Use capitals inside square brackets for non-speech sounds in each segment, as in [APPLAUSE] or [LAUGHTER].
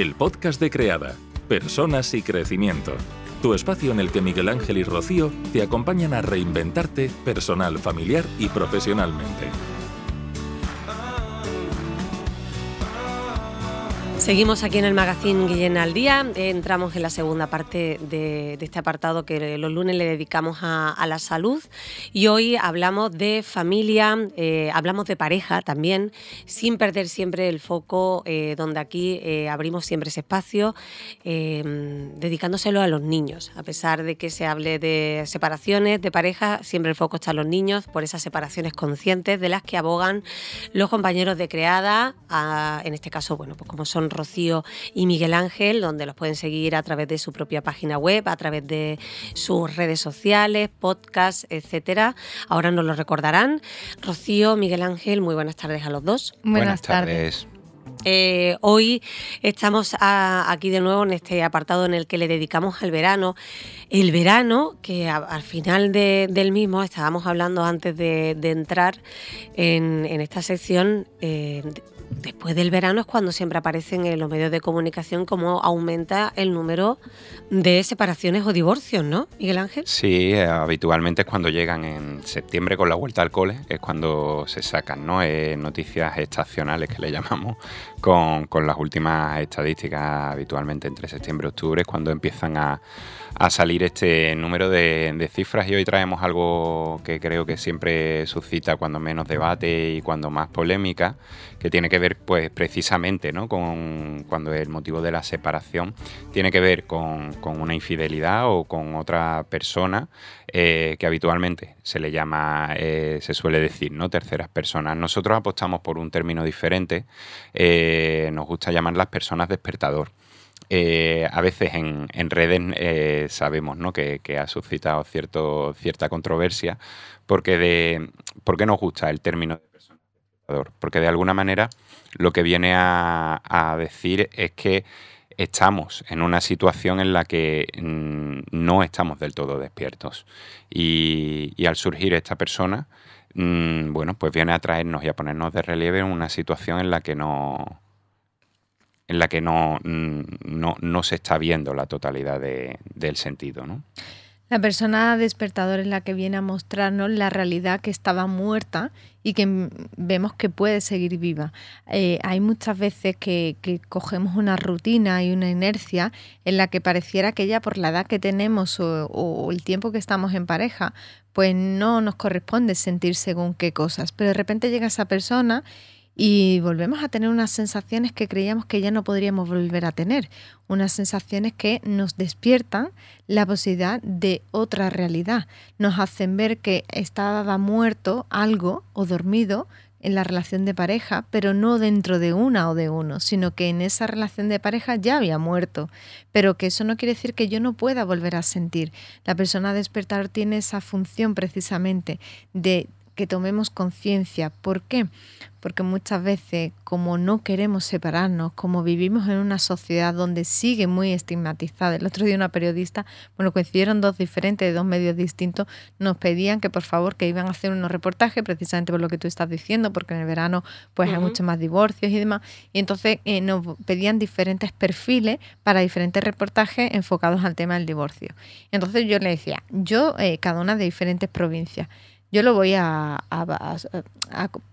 el podcast de Creada, Personas y Crecimiento. Tu espacio en el que Miguel Ángel y Rocío te acompañan a reinventarte personal, familiar y profesionalmente. Seguimos aquí en el magazine Guillén al Día. Entramos en la segunda parte de, este apartado que los lunes le dedicamos a, la salud. Y hoy hablamos de familia, eh, hablamos de pareja también, sin perder siempre el foco, eh, donde aquí eh, abrimos siempre ese espacio, dedicándoselo a los niños. A pesar de que se hable de separaciones de pareja, siempre el foco está en los niños, por esas separaciones conscientes de las que abogan los compañeros de creada, en este caso, bueno, pues como son Rocío y Miguel Ángel, donde los pueden seguir a través de su propia página web, a través de sus redes sociales, podcasts, etcétera. Ahora nos lo recordarán. Rocío, Miguel Ángel, muy buenas tardes a los dos. Buenas, tardes. Eh, hoy estamos aquí de nuevo en este apartado en el que le dedicamos al verano. El verano, que al final del mismo, estábamos hablando antes de, entrar en, esta sección, eh, después del verano es cuando siempre aparecen en los medios de comunicación cómo aumenta el número de separaciones o divorcios, ¿no, Miguel Ángel? Sí, eh, habitualmente es cuando llegan en septiembre con la vuelta al cole, es cuando se sacan ¿no? Eh, noticias estacionales que le llamamos, con, con las últimas estadísticas habitualmente entre septiembre y octubre, es cuando empiezan a a salir este número de, cifras y hoy traemos algo que creo que siempre suscita cuando menos debate y cuando más polémica, que tiene que ver pues precisamente ¿no? con cuando el motivo de la separación tiene que ver con, una infidelidad o con otra persona eh, que habitualmente se le llama, eh, se suele decir, ¿no? Terceras personas. Nosotros apostamos por un término diferente, eh, nos gusta llamar las personas despertador. Eh, a veces en, redes eh, sabemos ¿no? que, ha suscitado cierta controversia porque, de, porque nos gusta el término de persona porque de alguna manera lo que viene a, decir es que estamos en una situación en la que mm, no estamos del todo despiertos y, al surgir esta persona mm, bueno pues viene a traernos y a ponernos de relieve una situación en la que no en la que no, no, se está viendo la totalidad del sentido. ¿no? La persona despertador es la que viene a mostrarnos la realidad que estaba muerta y que vemos que puede seguir viva. Eh, hay muchas veces que, cogemos una rutina y una inercia en la que pareciera que ya por la edad que tenemos o, el tiempo que estamos en pareja, pues no nos corresponde sentir según qué cosas. Pero de repente llega esa persona y volvemos a tener unas sensaciones que creíamos que ya no podríamos volver a tener, unas sensaciones que nos despiertan la posibilidad de otra realidad, nos hacen ver que estaba muerto algo o dormido en la relación de pareja, pero no dentro de una o de uno, sino que en esa relación de pareja ya había muerto, pero que eso no quiere decir que yo no pueda volver a sentir. La persona despertar tiene esa función precisamente de que tomemos conciencia. ¿Por qué? porque muchas veces como no queremos separarnos, como vivimos en una sociedad donde sigue muy estigmatizada, el otro día una periodista, bueno, coincidieron dos diferentes de dos medios distintos, nos pedían que por favor que iban a hacer unos reportajes precisamente por lo que tú estás diciendo, porque en el verano pues hay muchos más divorcios y demás, y entonces eh, nos pedían diferentes perfiles para diferentes reportajes enfocados al tema del divorcio. Entonces yo le decía, yo eh, cada una de diferentes provincias, yo lo voy a,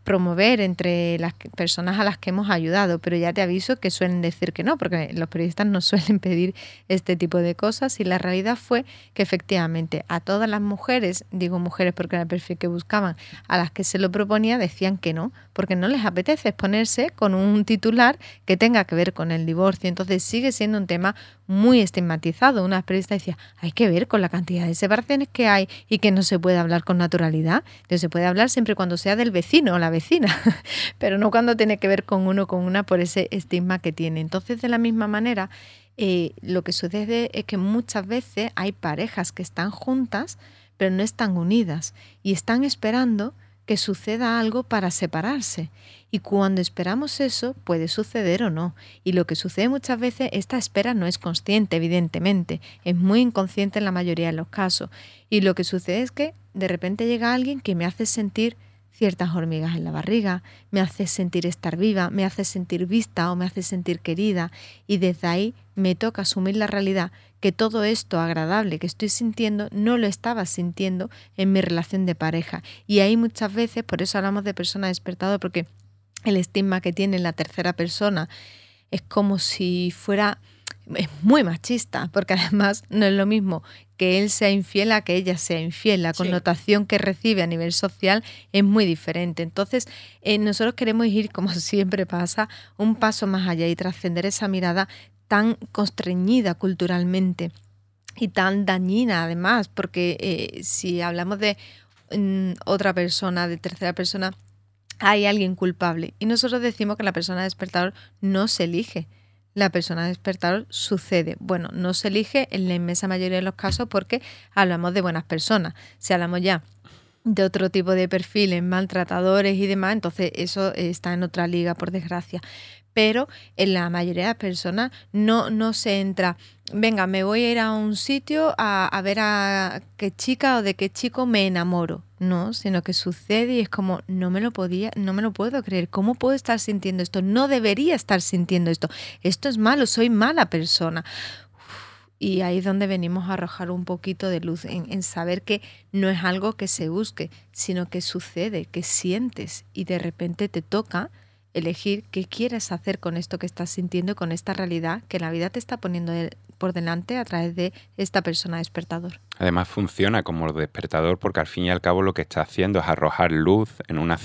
promover entre las personas a las que hemos ayudado, pero ya te aviso que suelen decir que no, porque los periodistas no [LAUGHS] suelen pedir este tipo de cosas y la realidad fue que efectivamente a todas las mujeres, digo mujeres porque era el perfil que buscaban, a las que se lo proponía decían que no, porque no les apetece exponerse con un titular que tenga que ver con el divorcio. Entonces sigue siendo un tema muy estigmatizado. Una periodista decía, hay que ver con la cantidad de separaciones que hay y que no se puede hablar con naturalidad. Entonces se puede hablar siempre cuando sea del vecino o la vecina, [LAUGHS] pero no cuando tiene que ver con uno con una por ese estigma que tiene. Entonces, de la misma manera, eh, lo que sucede es que muchas veces hay parejas que están juntas, pero no están unidas y están esperando que suceda algo para separarse. Y cuando esperamos eso, puede suceder o no. Y lo que sucede muchas veces, esta espera no es consciente, evidentemente, es muy inconsciente en la mayoría de los casos. Y lo que sucede es que de repente llega alguien que me hace sentir ciertas hormigas en la barriga, me hace sentir estar viva, me hace sentir vista o me hace sentir querida y desde ahí me toca asumir la realidad que todo esto agradable que estoy sintiendo no lo estaba sintiendo en mi relación de pareja. Y ahí muchas veces, por eso hablamos de persona despertada, porque el estigma que tiene la tercera persona es como si fuera es muy machista, porque además no es lo mismo que él sea infiel a que ella sea infiel. La connotación que recibe a nivel social es muy diferente. Entonces, eh, nosotros queremos ir, como [LAUGHS] siempre pasa, un paso más allá y trascender esa mirada tan constreñida culturalmente y tan dañina además, porque eh, si hablamos de mm, otra persona, de tercera persona, hay alguien culpable. Y nosotros decimos que la persona despertador no se elige la persona despertador sucede. Bueno, no se elige en la inmensa mayoría de los casos porque hablamos de buenas personas. Si hablamos ya de otro tipo de perfiles, maltratadores y demás, entonces eso está en otra liga, por desgracia pero en la mayoría de las personas no, no se entra, venga, me voy a ir a un sitio a, ver a qué chica o de qué chico me enamoro. No, sino que sucede y es como, no me lo podía, no me lo puedo creer. ¿Cómo puedo estar sintiendo esto? No debería estar sintiendo esto. Esto es malo, soy mala persona. y ahí es donde venimos a arrojar un poquito de luz en, saber que no es algo que se busque, sino que sucede, que sientes y de repente te toca elegir qué quieres hacer con esto que estás sintiendo con esta realidad que la vida te está poniendo por delante a través de esta persona despertador. Además funciona como despertador porque al fin y al cabo lo que está haciendo es arrojar luz en una,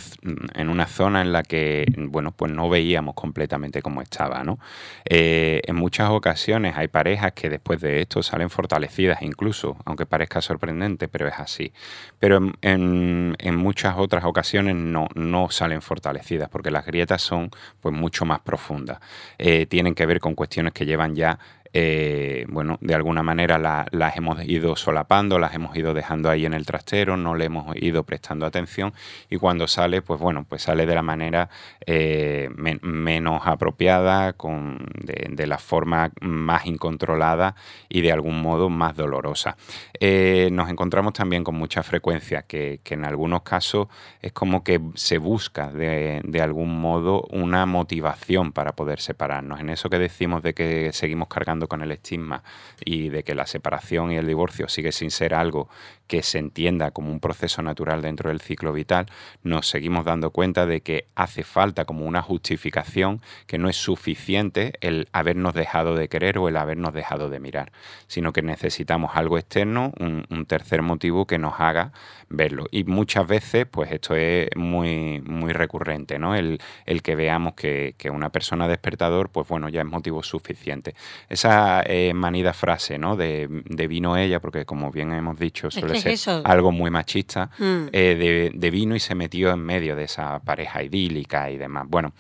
en una zona en la que bueno, pues no veíamos completamente cómo estaba. ¿no? Eh, en muchas ocasiones hay parejas que después de esto salen fortalecidas incluso, aunque parezca sorprendente, pero es así. Pero en, en, muchas otras ocasiones no, no salen fortalecidas porque las grietas son pues mucho más profundas. Eh, tienen que ver con cuestiones que llevan ya eh, bueno, de alguna manera las hemos ido solapando, las hemos ido dejando ahí en el trastero, no le hemos ido prestando atención y cuando sale, pues bueno, pues sale de la manera eh, menos apropiada, con, de, la forma más incontrolada y de algún modo más dolorosa. Eh, nos encontramos también con mucha frecuencia que, en algunos casos es como que se busca de, de algún modo una motivación para poder separarnos. En eso que decimos de que seguimos cargando con el estigma y de que la separación y el divorcio sigue sin ser algo que se entienda como un proceso natural dentro del ciclo vital, nos seguimos dando cuenta de que hace falta como una justificación que no es suficiente el habernos dejado de querer o el habernos dejado de mirar, sino que necesitamos algo externo, un, tercer motivo que nos haga verlo. Y muchas veces, pues esto es muy, muy recurrente, ¿no? El, que veamos que, una persona despertador, pues bueno, ya es motivo suficiente. Esa eh, manida frase, ¿no? De, vino ella, porque como bien hemos dicho, suele algo muy machista, mm. eh, de, vino y se metió en medio de esa pareja idílica y demás. Bueno,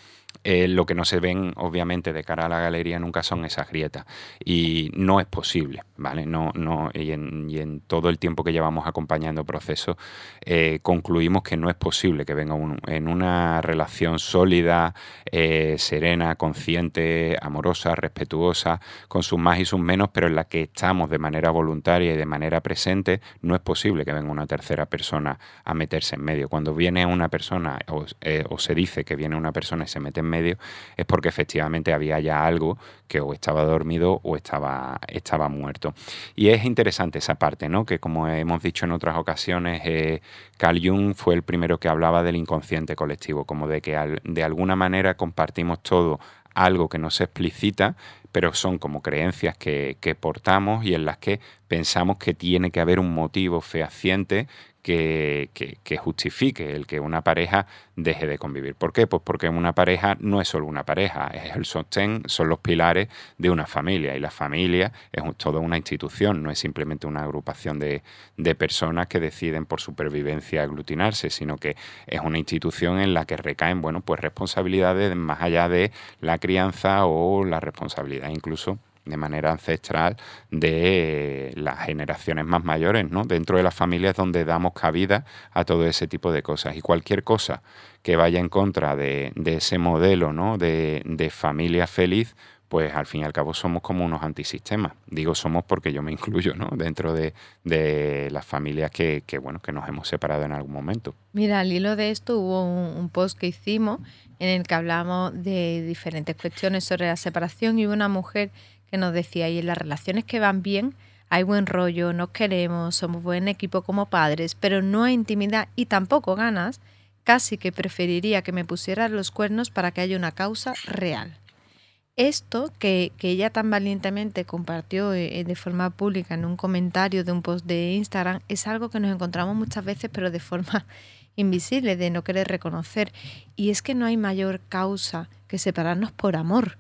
eh, lo que no se ven, obviamente, de cara a la galería nunca son esas grietas. Y no es posible, ¿vale? No, no, y, en, todo el tiempo que llevamos acompañando procesos, eh, concluimos que no es posible que venga en una relación sólida, eh, serena, consciente, amorosa, respetuosa, con sus más y sus menos, pero en la que estamos de manera voluntaria y de manera presente, no es posible que venga una tercera persona a meterse en medio. Cuando viene una persona o, o se dice que viene una persona y se mete en medio, es porque efectivamente había ya algo que o estaba dormido o estaba, estaba muerto. Y es interesante esa parte, ¿no? Que como hemos dicho en otras ocasiones, eh, Carl Jung fue el primero que hablaba del inconsciente colectivo, como de que de alguna manera compartimos todo algo que no se explicita, pero son como creencias que, que, portamos y en las que pensamos que tiene que haber un motivo fehaciente que, justifique el que una pareja deje de convivir. ¿Por qué? Pues porque una pareja no es solo una pareja, es el sostén, son los pilares de una familia y la familia es toda una institución, no es simplemente una agrupación de, personas que deciden por supervivencia aglutinarse, sino que es una institución en la que recaen, bueno, pues responsabilidades más allá de la crianza o la responsabilidad incluso de manera ancestral de las generaciones más mayores, ¿no? Dentro de las familias donde damos cabida a todo ese tipo de cosas. Y cualquier cosa que vaya en contra de, ese modelo ¿no? de, de familia feliz, pues al fin y al cabo somos como unos antisistemas. Digo somos porque yo me incluyo, ¿no? Dentro de, las familias que, bueno, que nos hemos separado en algún momento. Mira, al hilo de esto hubo un, post que hicimos en el que hablamos de diferentes cuestiones sobre la separación y una mujer que nos decía, y en las relaciones que van bien, hay buen rollo, nos queremos, somos buen equipo como padres, pero no hay intimidad y tampoco ganas, casi que preferiría que me pusieran los cuernos para que haya una causa real. Esto que, ella tan valientemente compartió eh, eh, de forma pública en un comentario de un post de Instagram es algo que nos encontramos muchas veces pero de forma [LAUGHS] invisible, de no querer reconocer. Y es que no hay mayor causa que separarnos por amor.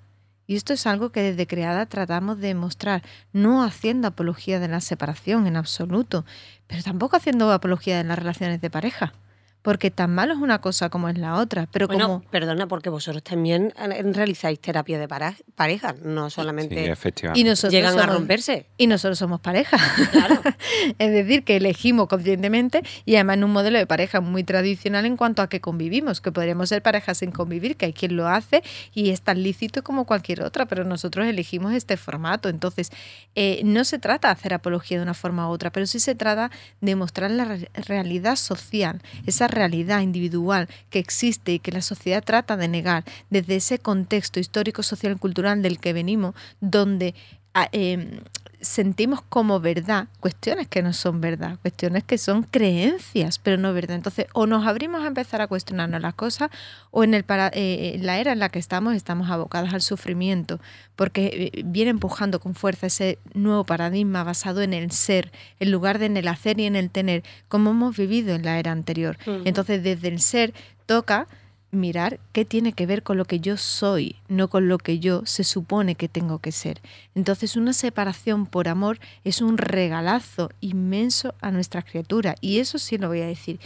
Y esto es algo que desde creada tratamos de mostrar, no haciendo apología de la separación en absoluto, pero tampoco haciendo apología de las relaciones de pareja porque tan malo es una cosa como es la otra. Pero bueno, como... perdona, porque vosotros también realizáis terapia de pareja, no solamente sí, efectivamente. y nosotros llegan a romperse. Y nosotros somos pareja. Claro. [LAUGHS] es decir, que elegimos conscientemente y además en un modelo de pareja muy tradicional en cuanto a que convivimos, que podríamos ser parejas sin convivir, que hay quien lo hace y es tan lícito como cualquier otra, pero nosotros elegimos este formato. Entonces, eh, no se trata de hacer apología de una forma u otra, pero sí se trata de mostrar la realidad social, esa realidad individual que existe y que la sociedad trata de negar desde ese contexto histórico, social y cultural del que venimos, donde ah, em, sentimos como verdad cuestiones que no son verdad, cuestiones que son creencias, pero no verdad. Entonces, o nos abrimos a empezar a cuestionarnos las cosas, o en el para, eh, la era en la que estamos estamos abocados al sufrimiento, porque eh, viene empujando con fuerza ese nuevo paradigma basado en el ser, en lugar de en el hacer y en el tener, como hemos vivido en la era anterior. Entonces, desde el ser toca mirar qué tiene que ver con lo que yo soy, no con lo que yo se supone que tengo que ser. Entonces una separación por amor es un regalazo inmenso a nuestra criatura y eso sí lo voy a decir.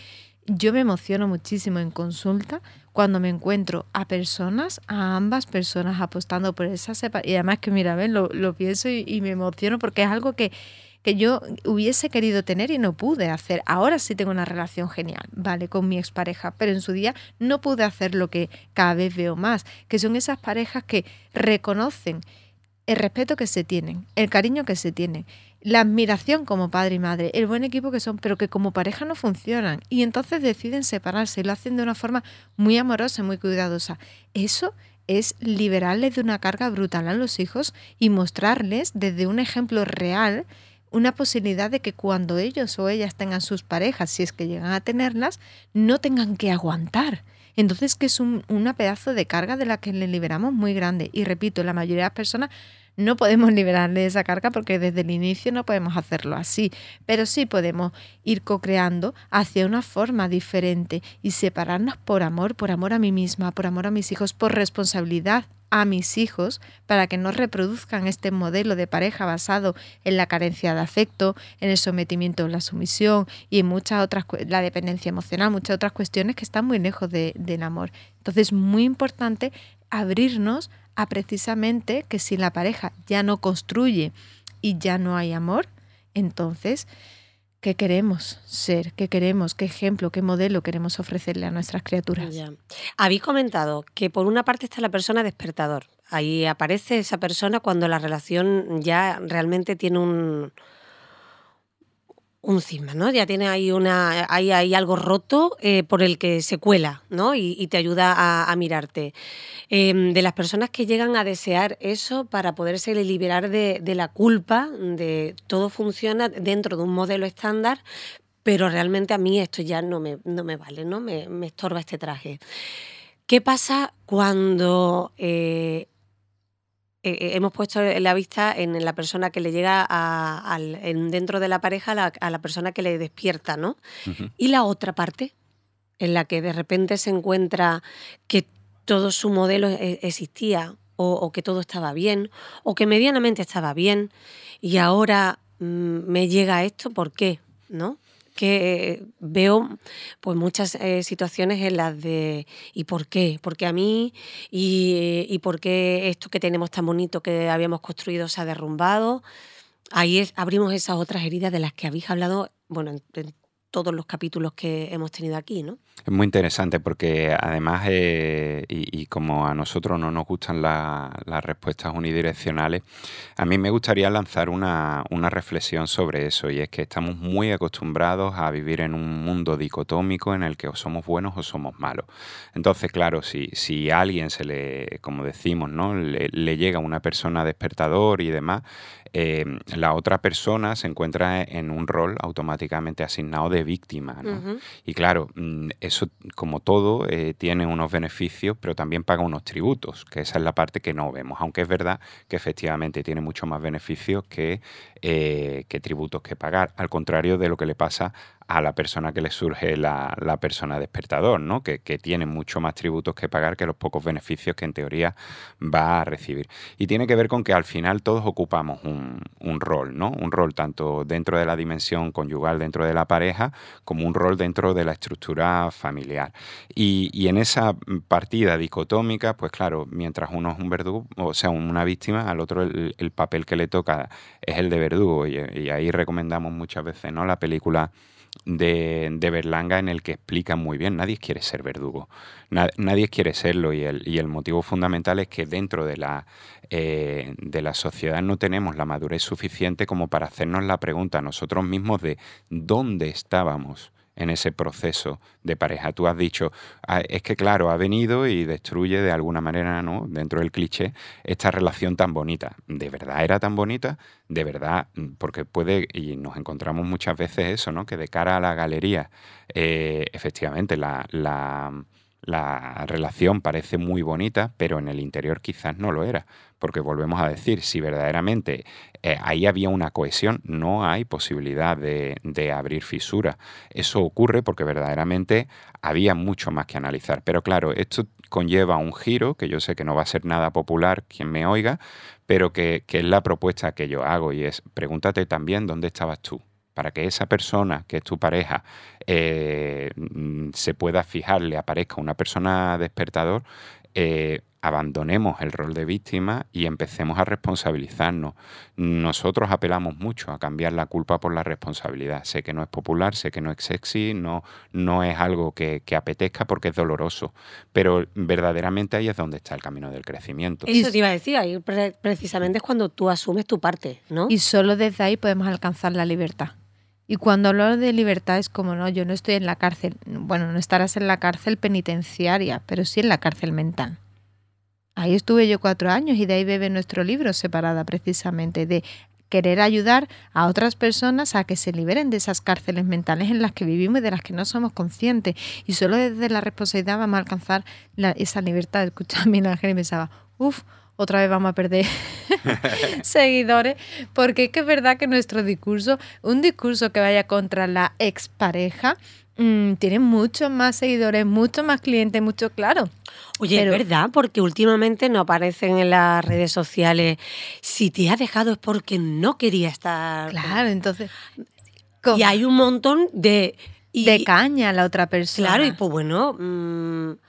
Yo me emociono muchísimo en consulta cuando me encuentro a personas, a ambas personas apostando por esa separación. Y además que mira, ven, lo, lo pienso y me emociono porque es algo que que yo hubiese querido tener y no pude hacer. Ahora sí tengo una relación genial, ¿vale? Con mi expareja, pero en su día no pude hacer lo que cada vez veo más, que son esas parejas que reconocen el respeto que se tienen, el cariño que se tienen, la admiración como padre y madre, el buen equipo que son, pero que como pareja no funcionan y entonces deciden separarse y lo hacen de una forma muy amorosa, muy cuidadosa. Eso es liberarles de una carga brutal a los hijos y mostrarles desde un ejemplo real una posibilidad de que cuando ellos o ellas tengan sus parejas, si es que llegan a tenerlas, no tengan que aguantar. Entonces que es un, una pedazo de carga de la que le liberamos muy grande. Y repito, la mayoría de las personas no podemos [LAUGHS] liberarle esa carga porque desde el inicio no podemos hacerlo así, pero sí podemos ir co-creando hacia una forma diferente y separarnos por amor, por amor a mí misma, por amor a mis hijos, por responsabilidad a mis hijos para que no reproduzcan este modelo de pareja basado en la carencia de afecto, en el sometimiento en la sumisión y en muchas otras, la dependencia emocional, muchas otras cuestiones que están muy lejos de, del amor. Entonces, muy importante abrirnos a precisamente que si la pareja ya no construye y ya no hay amor, entonces qué queremos ser, qué queremos, qué ejemplo, qué modelo queremos ofrecerle a nuestras criaturas. Habéis comentado que por una parte está la persona despertador. Ahí aparece esa persona cuando la relación ya realmente tiene un, un cisma, ¿no? Ya tiene ahí una, hay, hay algo roto eh, por el que se cuela, ¿no? Y, te ayuda a, mirarte. Em, de las personas que llegan a desear eso para poderse liberar de, la culpa, de todo funciona dentro de un modelo estándar, pero realmente a mí esto ya no me, no me vale, ¿no? Me, me estorba este traje. ¿Qué pasa cuando eh, eh, eh, hemos puesto la vista en la persona que le llega a, dentro de la pareja a la, persona que le despierta, ¿no? Y la otra parte, en la que de repente se encuentra que todo su modelo e, existía o, que todo estaba bien o que medianamente estaba bien y ahora mm, me llega esto, ¿por qué? ¿No? Que veo pues muchas eh, situaciones en las de ¿y por qué? Porque a mí y, y por qué esto que tenemos tan bonito que habíamos construido se ha derrumbado. Ahí abrimos esas otras heridas de las que habéis hablado, bueno, en, todos los capítulos que hemos tenido aquí, ¿no? Es muy interesante porque además, eh, y, como a nosotros no nos gustan las respuestas unidireccionales, a mí me gustaría lanzar una, reflexión sobre eso y es que estamos muy acostumbrados a vivir en un mundo dicotómico en el que o somos buenos o somos malos. Entonces, claro, si, si a alguien se le, como decimos, ¿no? le, le llega una persona despertador y demás, Em, la otra persona se encuentra en un rol automáticamente asignado de víctima. Y claro, mm, eso como todo eh, tiene unos beneficios, pero también paga unos tributos, que esa es la parte que no vemos, aunque es verdad que efectivamente tiene mucho más beneficios que, eh, que tributos que pagar, al contrario de lo que le pasa a la persona que le surge la, persona despertador, ¿no? Que, tiene mucho más tributos que pagar que los pocos beneficios que en teoría va a recibir. Y tiene que ver con que al final todos ocupamos un, rol, ¿no? Un rol tanto dentro de la dimensión conyugal, dentro de la pareja, como un rol dentro de la estructura familiar. Y, en esa partida dicotómica, pues claro, mientras uno es un verdugo, o sea, una víctima, al otro el, papel que le toca es el de verdugo. Y, y ahí recomendamos muchas veces, ¿no? La película de, Berlanga en el que explica muy bien, nadie quiere ser verdugo, nadie quiere serlo y el, y el, motivo fundamental es que dentro de la, eh, de la sociedad no tenemos la madurez suficiente como para hacernos la pregunta a nosotros mismos de dónde estábamos en ese proceso de pareja. Tú has dicho, ah, es que claro, ha venido y destruye de alguna manera, ¿no? Dentro del cliché, esta relación tan bonita. ¿De verdad era tan bonita? De verdad, porque puede, y nos encontramos muchas veces eso, ¿no? Que de cara a la galería, eh, efectivamente, la la relación parece muy bonita, pero en el interior quizás no lo era. Porque volvemos a decir, si verdaderamente eh, ahí había una cohesión, no hay posibilidad de, abrir fisuras. Eso ocurre porque verdaderamente había mucho más que analizar. Pero claro, esto conlleva un giro, que yo sé que no va a ser nada popular quien me oiga, pero que, que es la propuesta que yo hago y es, pregúntate también dónde estabas tú para que esa persona que es tu pareja eh, mm, se pueda fijar, le aparezca una persona despertador, eh, abandonemos el rol de víctima y empecemos a responsabilizarnos. Nosotros apelamos mucho a cambiar la culpa por la responsabilidad. Sé que no es popular, sé que no es sexy, no, no es algo que, apetezca porque es doloroso, pero verdaderamente ahí es donde está el camino del crecimiento. Eso te iba a decir, ahí precisamente es cuando tú asumes tu parte, ¿no? Y solo desde ahí podemos alcanzar la libertad. Y cuando hablo de libertad es como, no, yo no estoy en la cárcel. Bueno, no estarás en la cárcel penitenciaria, pero sí en la cárcel mental. Ahí estuve yo cuatro años y de ahí bebe nuestro libro separada precisamente de querer ayudar a otras personas a que se liberen de esas cárceles mentales en las que vivimos y de las que no somos conscientes. Y solo desde la responsabilidad vamos a alcanzar esa libertad. Escuchaba a mi ángel y pensaba, uff, otra vez vamos a perder [LAUGHS] [LAUGHS] seguidores, porque es que es verdad que nuestro discurso, un discurso que vaya contra la expareja, mm, tiene muchos más seguidores, muchos más clientes, mucho claro. Oye, es verdad, porque últimamente no aparecen en las redes sociales. Si te ha dejado es porque no quería estar. Claro, entonces. Y hay un montón de. de caña a la otra persona. Claro, y pues bueno. Mm,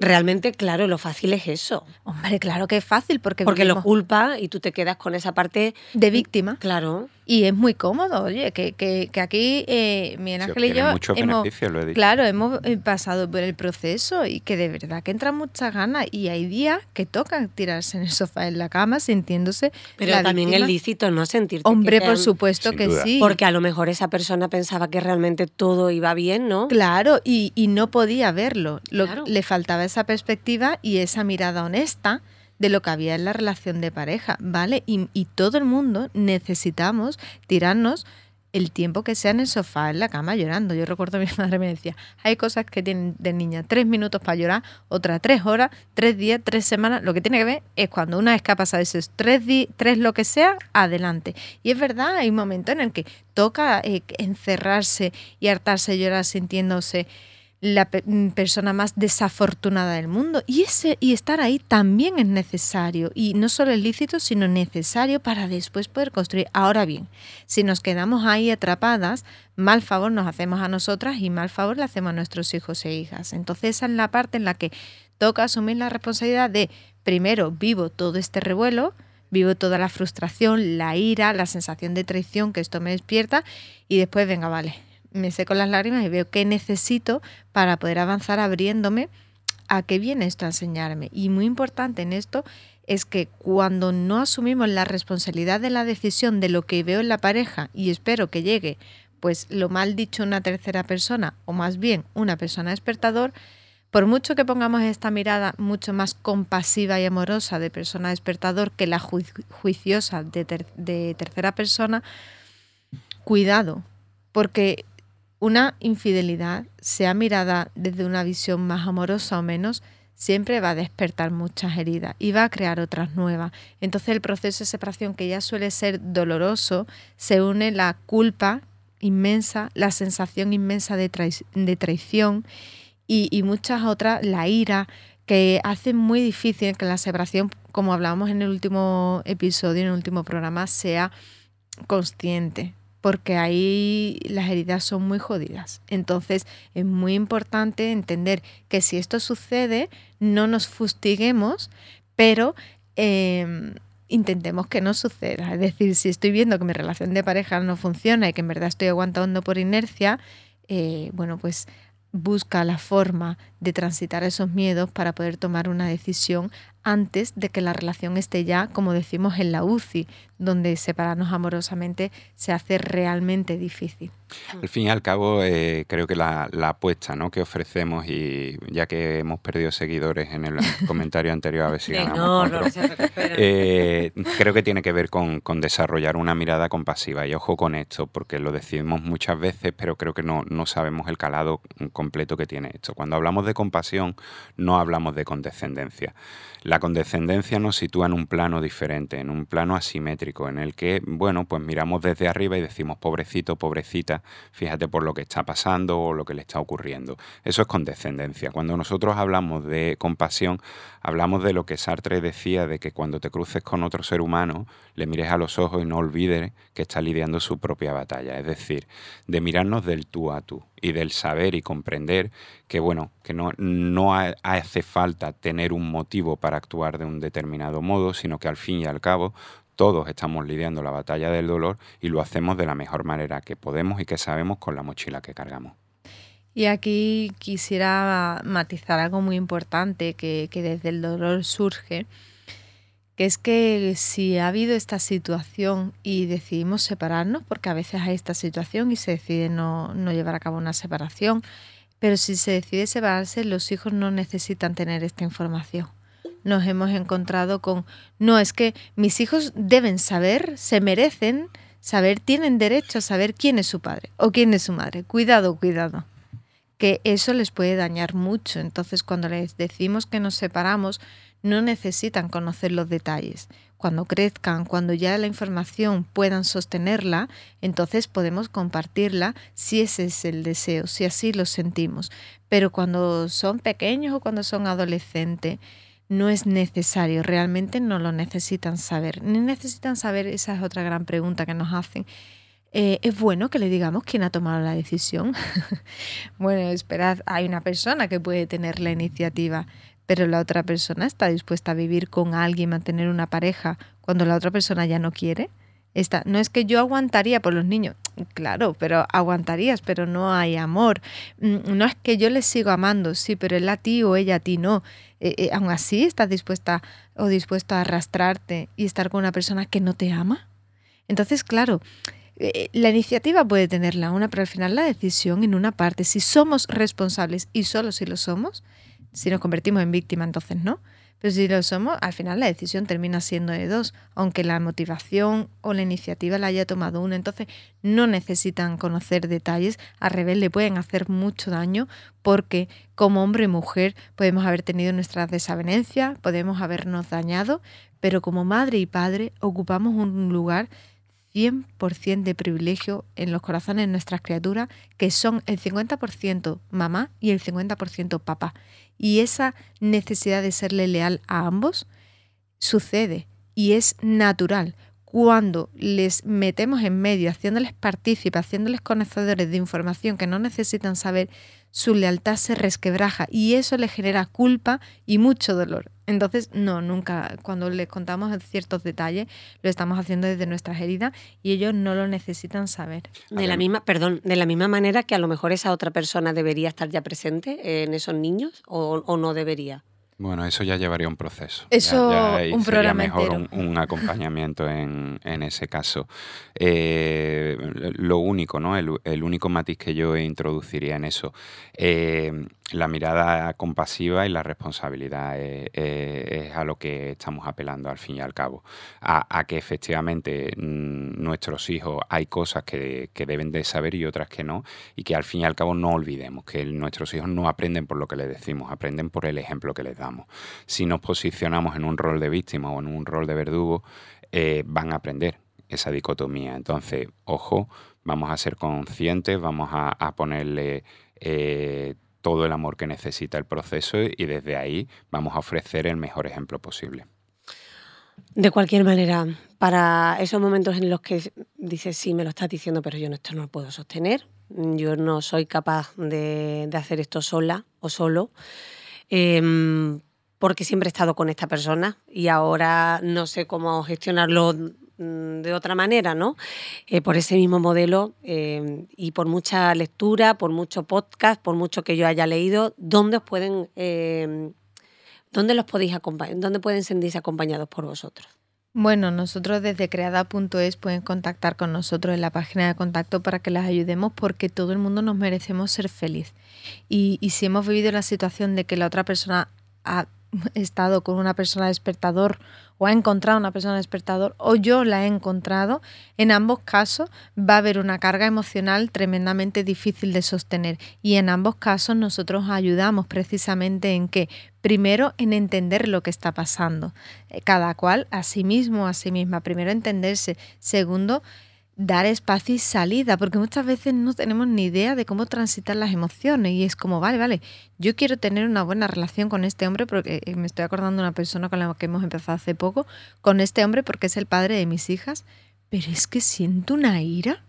Realmente, claro, lo fácil es eso. Hombre, claro que es fácil porque... Porque lo culpa y tú te quedas con esa parte... De víctima. Claro. Y es muy cómodo, oye, que, que, que aquí eh, mi Ángel y yo... Muchos hemos, beneficios, lo he dicho. Claro, hemos eh, pasado por el proceso y que de verdad que entran muchas ganas y hay días que toca tirarse en el sofá, en la cama, sintiéndose... Pero también es lícito no sentirte... Hombre, por supuesto que sí. Porque a lo mejor esa persona pensaba que realmente todo iba bien, ¿no? Claro, y, y no podía verlo. Le faltaba esa perspectiva y esa mirada honesta de lo que había en la relación de pareja, ¿vale? Y, todo el mundo necesitamos tirarnos el tiempo que sea en el sofá, en la cama, llorando. Yo recuerdo a mi [LAUGHS] madre me decía, hay cosas que tienen de niña tres minutos para llorar, otras tres horas, tres días, tres semanas. Lo que tiene que ver es cuando una vez que ha pasado esos tres, tres lo que sea, adelante. Y es verdad, hay un momento en el que toca eh, encerrarse y hartarse llorar sintiéndose la mm, persona más desafortunada del mundo. Y, ese, y estar ahí también es necesario. Y no solo es lícito, sino necesario para después poder construir. Ahora bien, si nos quedamos ahí atrapadas, mal favor nos hacemos a nosotras y mal favor le hacemos a nuestros hijos e hijas. Entonces esa es la parte en la que toca asumir la responsabilidad de, primero, vivo todo este revuelo, vivo toda la frustración, la ira, la sensación de traición que esto me despierta y después, venga, vale, me seco las lágrimas y veo qué necesito para poder avanzar abriéndome a qué viene esto a enseñarme. Y muy importante en esto es que cuando no asumimos la responsabilidad de la decisión de lo que veo en la pareja y espero que llegue, pues lo mal dicho una tercera persona o más bien una persona despertador, por mucho que pongamos esta mirada mucho más compasiva y amorosa de persona despertador que la juiciosa de, de tercera persona, cuidado, porque una infidelidad, sea mirada desde una visión más amorosa o menos, siempre va a despertar muchas heridas y va a crear otras nuevas. Entonces el proceso de separación que ya suele ser doloroso, se une la culpa inmensa, la sensación inmensa de, traición y, muchas otras, la ira, que hacen muy difícil que la separación, como hablábamos en el último episodio, en el último programa, sea consciente, porque ahí las heridas son muy jodidas. Entonces es muy importante entender que si esto sucede, no nos fustiguemos, pero em, intentemos que no suceda. Es decir, si estoy viendo que mi relación de pareja no funciona y que en verdad estoy aguantando por inercia, eh, bueno, pues busca la forma de transitar esos miedos para poder tomar una decisión antes de que la relación esté ya, como decimos, en la UCI, donde separarnos amorosamente se hace realmente difícil. Al fin y al cabo, eh, creo que la, apuesta ¿no? que ofrecemos, y ya que hemos perdido seguidores en el [LAUGHS] comentario anterior, a ver si ganamos eh, creo que tiene que ver con, desarrollar una mirada compasiva. Y ojo con esto, porque lo decimos muchas veces, pero creo que no, no sabemos el calado completo que tiene esto. Cuando hablamos de compasión, no hablamos de condescendencia. La condescendencia nos sitúa en un plano diferente, en un plano asimétrico, en el que, bueno, pues miramos desde arriba y decimos, pobrecito, pobrecita, fíjate por lo que está pasando o lo que le está ocurriendo. Eso es condescendencia. Cuando nosotros hablamos de compasión, hablamos de lo que Sartre decía, de que cuando te cruces con otro ser humano, le mires a los ojos y no olvides que está lidiando su propia batalla. Es decir, de mirarnos del tú a tú y del saber y comprender que, bueno, que no, no hace falta tener un motivo para actuar de un determinado modo, sino que al fin y al cabo todos estamos lidiando la batalla del dolor y lo hacemos de la mejor manera que podemos y que sabemos con la mochila que cargamos. Y aquí quisiera matizar algo muy importante que, que desde el dolor surge, es que si ha habido esta situación y decidimos separarnos, porque a veces hay esta situación y se decide no, no llevar a cabo una separación, pero si se decide separarse, los hijos no necesitan tener esta información nos hemos encontrado con, no, es que mis hijos deben saber, se merecen saber, tienen derecho a saber quién es su padre o quién es su madre. Cuidado, cuidado, que eso les puede dañar mucho. Entonces, cuando les decimos que nos separamos, no necesitan conocer los detalles. Cuando crezcan, cuando ya la información puedan sostenerla, entonces podemos compartirla si ese es el deseo, si así lo sentimos. Pero cuando son pequeños o cuando son adolescentes, no es necesario, realmente no lo necesitan saber. Ni necesitan saber, esa es otra gran pregunta que nos hacen. Eh, ¿Es bueno que le digamos quién ha tomado la decisión? [LAUGHS] bueno, esperad, hay una persona que puede tener la iniciativa, pero la otra persona está dispuesta a vivir con alguien, mantener una pareja, cuando la otra persona ya no quiere. Esta, no es que yo aguantaría por los niños, claro, pero aguantarías, pero no hay amor. Mm, no es que yo les sigo amando, sí, pero él a ti o ella a ti no. Eh, eh, aún así estás dispuesta o dispuesto a arrastrarte y estar con una persona que no te ama. Entonces, claro, la iniciativa puede tenerla una, pero al final la decisión en una parte, si somos responsables y solo si lo somos, si nos convertimos en víctima, entonces no. Pero si lo somos, al final la decisión termina siendo de dos, aunque la motivación o la iniciativa la haya tomado uno. Entonces no necesitan conocer detalles, al revés, le pueden hacer mucho daño porque como hombre y mujer podemos haber tenido nuestras desavenencias, podemos habernos dañado, pero como madre y padre ocupamos un lugar 100% de privilegio en los corazones de nuestras criaturas, que son el 50% mamá y el 50% papá. Y esa necesidad de serle leal a ambos sucede y es natural. Cuando les metemos en medio, haciéndoles partícipes, haciéndoles conocedores de información que no necesitan saber, su lealtad se resquebraja y eso le genera culpa y mucho dolor. Entonces, no, nunca, cuando les contamos ciertos detalles, lo estamos haciendo desde nuestras heridas y ellos no lo necesitan saber. De la misma, perdón, de la misma manera que a lo mejor esa otra persona debería estar ya presente en esos niños o, o no debería. Bueno, eso ya llevaría un proceso. Eso, un programa mejor un, acompañamiento en, ese caso. Eh, lo único, ¿no? El, único matiz que yo introduciría en eso. Eh, la mirada compasiva y la responsabilidad es, a lo que estamos apelando al fin y al cabo. A, que efectivamente mm, nuestros hijos hay cosas que, deben de saber y otras que no, y que al fin y al cabo no olvidemos que nuestros hijos no aprenden por lo que les decimos, aprenden por el ejemplo que les damos. Si nos posicionamos en un rol de víctima o en un rol de verdugo, eh, van a aprender esa dicotomía. Entonces, ojo, vamos a ser conscientes, vamos a, ponerle... Eh, todo el amor que necesita el proceso y desde ahí vamos a ofrecer el mejor ejemplo posible. De cualquier manera, para esos momentos en los que dices, sí, me lo estás diciendo, pero yo esto no lo puedo sostener, yo no soy capaz de, hacer esto sola o solo, em, porque siempre he estado con esta persona y ahora no sé cómo gestionarlo Mm, de otra manera, ¿no? Eh, por ese mismo modelo eh, y por mucha lectura, por mucho podcast, por mucho que yo haya leído, ¿dónde os pueden, eh, dónde los podéis acompañar, dónde pueden sentirse acompañados por vosotros? Bueno, nosotros desde creada.es pueden contactar con nosotros en la página de contacto para que les ayudemos porque todo el mundo nos merecemos ser feliz. Y, y si hemos vivido la situación de que la otra persona ha estado con una persona despertador o ha encontrado una persona despertador o yo la he encontrado, en ambos casos va a haber una carga emocional tremendamente difícil de sostener. Y en ambos casos nosotros ayudamos precisamente en que, primero, en entender lo que está pasando, eh, cada cual a sí mismo, a sí misma. Primero, entenderse. Segundo, dar espacio y salida, porque muchas veces no tenemos ni idea de cómo transitar las emociones y es como, vale, vale, yo quiero tener una buena relación con este hombre, porque eh, me estoy acordando de una persona con la que hemos empezado hace poco, con este hombre porque es el padre de mis hijas, pero es que siento una ira.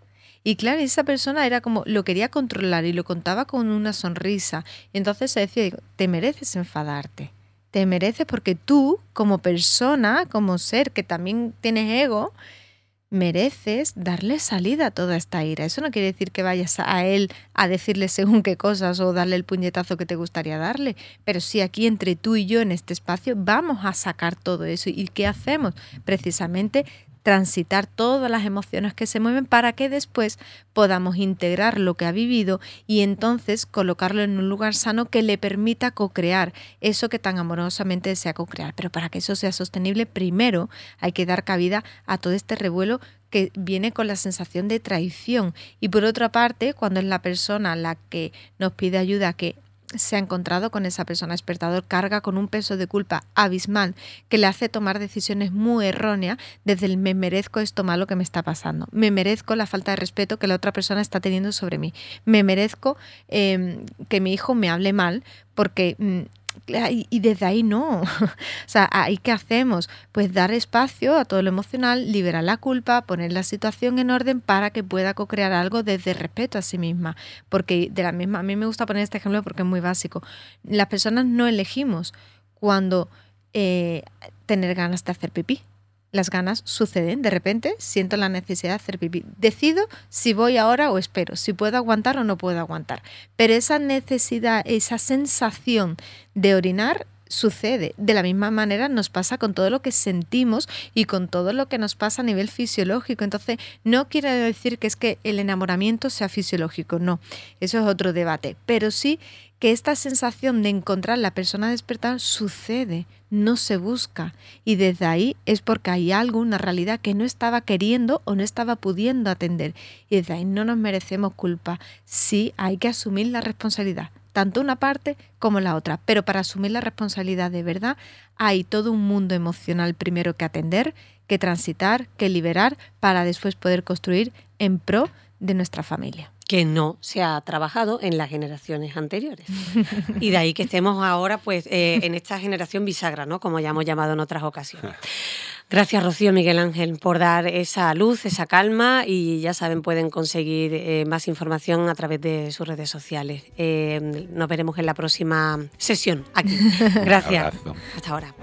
Y claro, esa persona era como, lo quería controlar y lo contaba con una sonrisa. Y entonces se decía, te mereces enfadarte. Te mereces porque tú, como persona, como ser que también tienes ego, mereces darle salida a toda esta ira. Eso no quiere decir que vayas a él a decirle según qué cosas o darle el puñetazo que te gustaría darle, pero si aquí entre tú y yo en este espacio vamos a sacar todo eso. ¿Y qué hacemos? Precisamente transitar todas las emociones que se mueven para que después podamos integrar lo que ha vivido y entonces colocarlo en un lugar sano que le permita co-crear eso que tan amorosamente desea co-crear. Pero para que eso sea sostenible, primero hay que dar cabida a todo este revuelo que viene con la sensación de traición. Y por otra parte, cuando es la persona la que nos pide ayuda, que se ha encontrado con esa persona despertador carga con un peso de culpa abismal que le hace tomar decisiones muy erróneas desde el me merezco esto malo que me está pasando, me merezco la falta de respeto que la otra persona está teniendo sobre mí, me merezco em, que mi hijo me hable mal porque mm, y desde ahí no. [LAUGHS] o sea, ahí qué hacemos? Pues dar espacio a todo lo emocional, liberar la culpa, poner la situación en orden para que pueda co-crear algo desde respeto a sí misma. Porque de la misma, a mí me gusta poner este ejemplo porque es muy básico. Las personas no elegimos cuando eh, tener ganas de hacer pipí las ganas suceden. De repente siento la necesidad de hacer pipí. Decido si voy ahora o espero, si puedo aguantar o no puedo aguantar. Pero esa necesidad, esa sensación de orinar sucede. De la misma manera nos pasa con todo lo que sentimos y con todo lo que nos pasa a nivel fisiológico. Entonces, no quiere decir que es que el enamoramiento sea fisiológico, no. Eso es otro debate. Pero sí que esta sensación de encontrar la persona despertada sucede, no se busca. Y desde ahí es porque hay algo, una realidad que no estaba queriendo o no estaba pudiendo atender. Y desde ahí no nos merecemos culpa. Sí hay que asumir la responsabilidad, tanto una parte como la otra. Pero para asumir la responsabilidad de verdad hay todo un mundo emocional primero que atender, que transitar, que liberar, para después poder construir en pro de nuestra familia que no se ha trabajado en las generaciones anteriores. Y de ahí que estemos ahora pues eh, en esta generación bisagra, ¿no? Como ya hemos llamado en otras ocasiones. Gracias, Rocío Miguel Ángel, por dar esa luz, esa calma y ya saben, pueden conseguir eh, más información a través de sus redes sociales. Eh, nos veremos en la próxima sesión aquí. [LAUGHS] Gracias. Hasta ahora.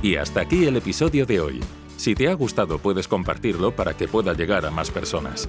Y hasta aquí el episodio de hoy. Si te ha gustado puedes compartirlo para que pueda llegar a más personas.